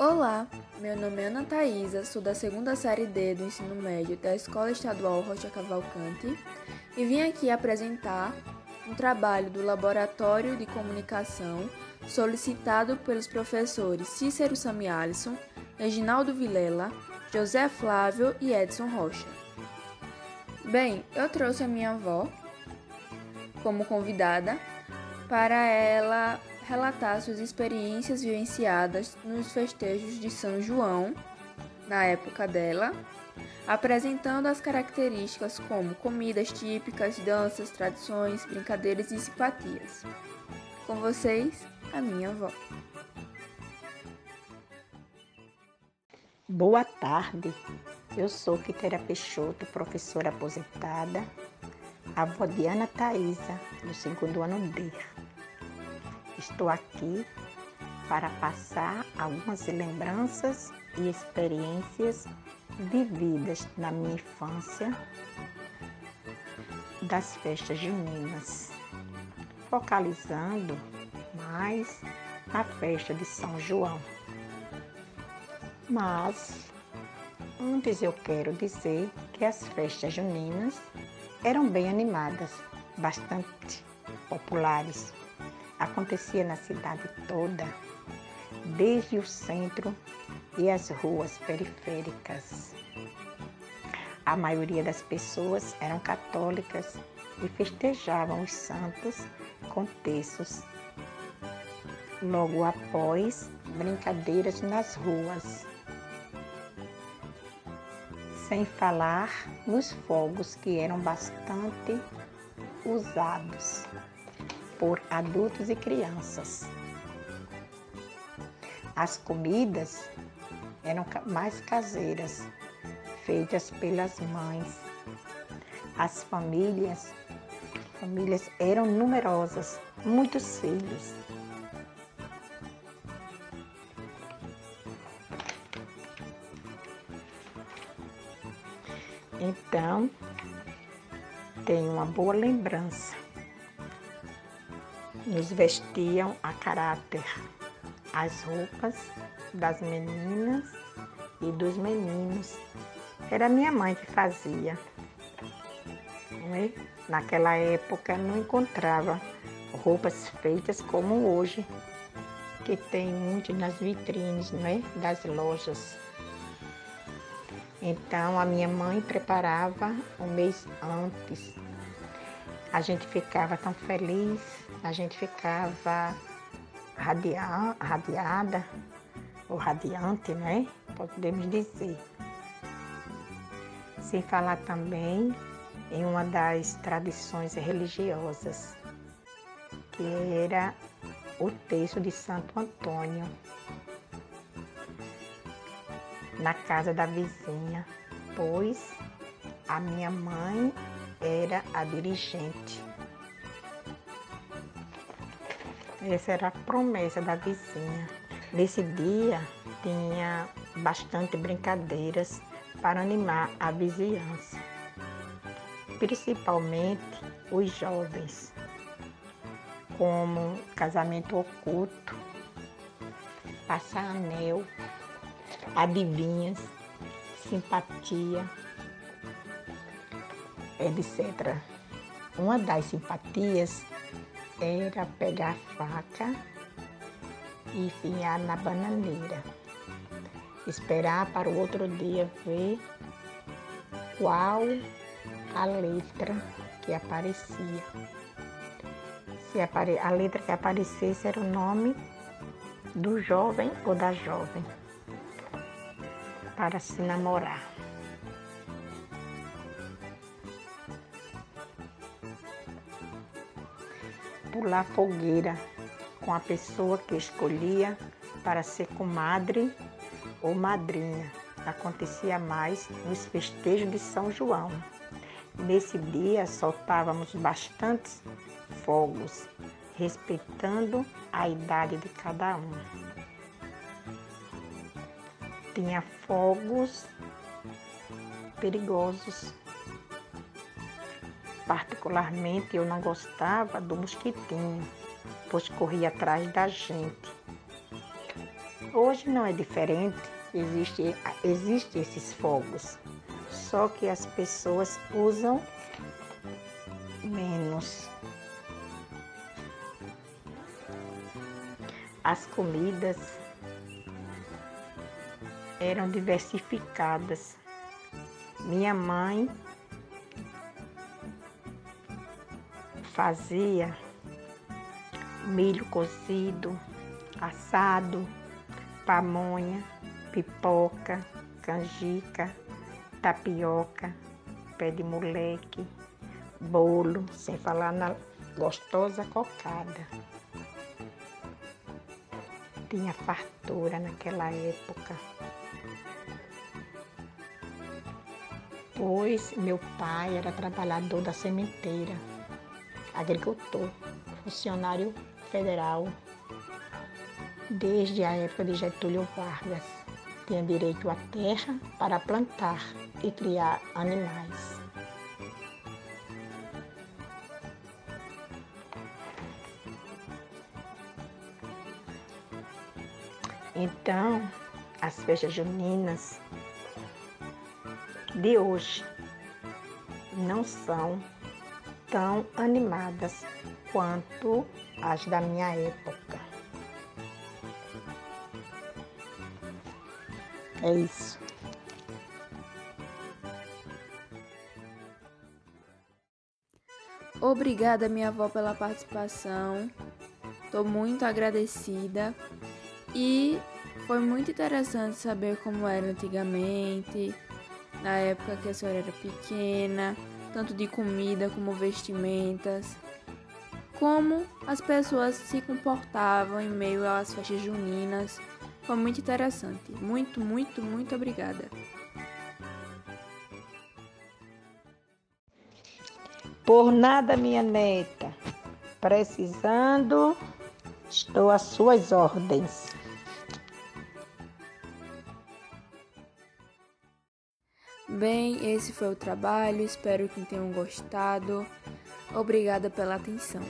Olá, meu nome é Ana Thaisa, sou da segunda série D do ensino médio da Escola Estadual Rocha Cavalcante e vim aqui apresentar um trabalho do Laboratório de Comunicação solicitado pelos professores Cícero Sami Alisson, Reginaldo Vilela, José Flávio e Edson Rocha. Bem, eu trouxe a minha avó como convidada para ela relatar suas experiências vivenciadas nos festejos de São João, na época dela, apresentando as características como comidas típicas, danças, tradições, brincadeiras e simpatias. Com vocês, a minha avó. Boa tarde, eu sou Quitéria Peixoto, professora aposentada, avó de Ana Thaisa, do segundo ano D. Estou aqui para passar algumas lembranças e experiências vividas na minha infância das festas juninas, focalizando mais na festa de São João. Mas antes eu quero dizer que as festas juninas eram bem animadas, bastante populares acontecia na cidade toda, desde o centro e as ruas periféricas. A maioria das pessoas eram católicas e festejavam os santos com terços. Logo após, brincadeiras nas ruas. Sem falar nos fogos que eram bastante usados por adultos e crianças. As comidas eram mais caseiras, feitas pelas mães. As famílias, famílias eram numerosas, muitos filhos. Então, tenho uma boa lembrança nos vestiam a caráter as roupas das meninas e dos meninos. Era minha mãe que fazia. Né? Naquela época não encontrava roupas feitas como hoje, que tem muito nas vitrines né? das lojas. Então a minha mãe preparava um mês antes a gente ficava tão feliz, a gente ficava radia, radiada, ou radiante, né? Podemos dizer. Sem falar também em uma das tradições religiosas, que era o texto de Santo Antônio, na casa da vizinha, pois a minha mãe era a dirigente. Essa era a promessa da vizinha. Nesse dia tinha bastante brincadeiras para animar a vizinhança, principalmente os jovens, como casamento oculto, passar anel, adivinhas, simpatia, etc. Uma das simpatias era pegar a faca e enfiar na bananeira. Esperar para o outro dia ver qual a letra que aparecia. Se a letra que aparecesse era o nome do jovem ou da jovem para se namorar. Pular fogueira com a pessoa que escolhia para ser comadre ou madrinha. Acontecia mais nos festejos de São João. Nesse dia soltávamos bastantes fogos, respeitando a idade de cada um. Tinha fogos perigosos Particularmente eu não gostava do mosquitinho, pois corria atrás da gente. Hoje não é diferente, existe, existe esses fogos, só que as pessoas usam menos. As comidas eram diversificadas. Minha mãe fazia milho cozido, assado, pamonha, pipoca, canjica, tapioca, pé de moleque, bolo, sem falar na gostosa cocada. Tinha fartura naquela época. Pois meu pai era trabalhador da sementeira, agricultor, funcionário federal desde a época de Getúlio Vargas. Tinha direito à terra para plantar e criar animais. Então, as festas juninas de hoje não são tão animadas quanto as da minha época. É isso. Obrigada, minha avó, pela participação. Estou muito agradecida. E foi muito interessante saber como era antigamente, na época que a senhora era pequena, tanto de comida como vestimentas, como as pessoas se comportavam em meio às festas juninas. Foi muito interessante. Muito, muito, muito obrigada. Por nada, minha neta. Precisando, estou às suas ordens. Bem, esse foi o trabalho. Espero que tenham gostado. Obrigada pela atenção.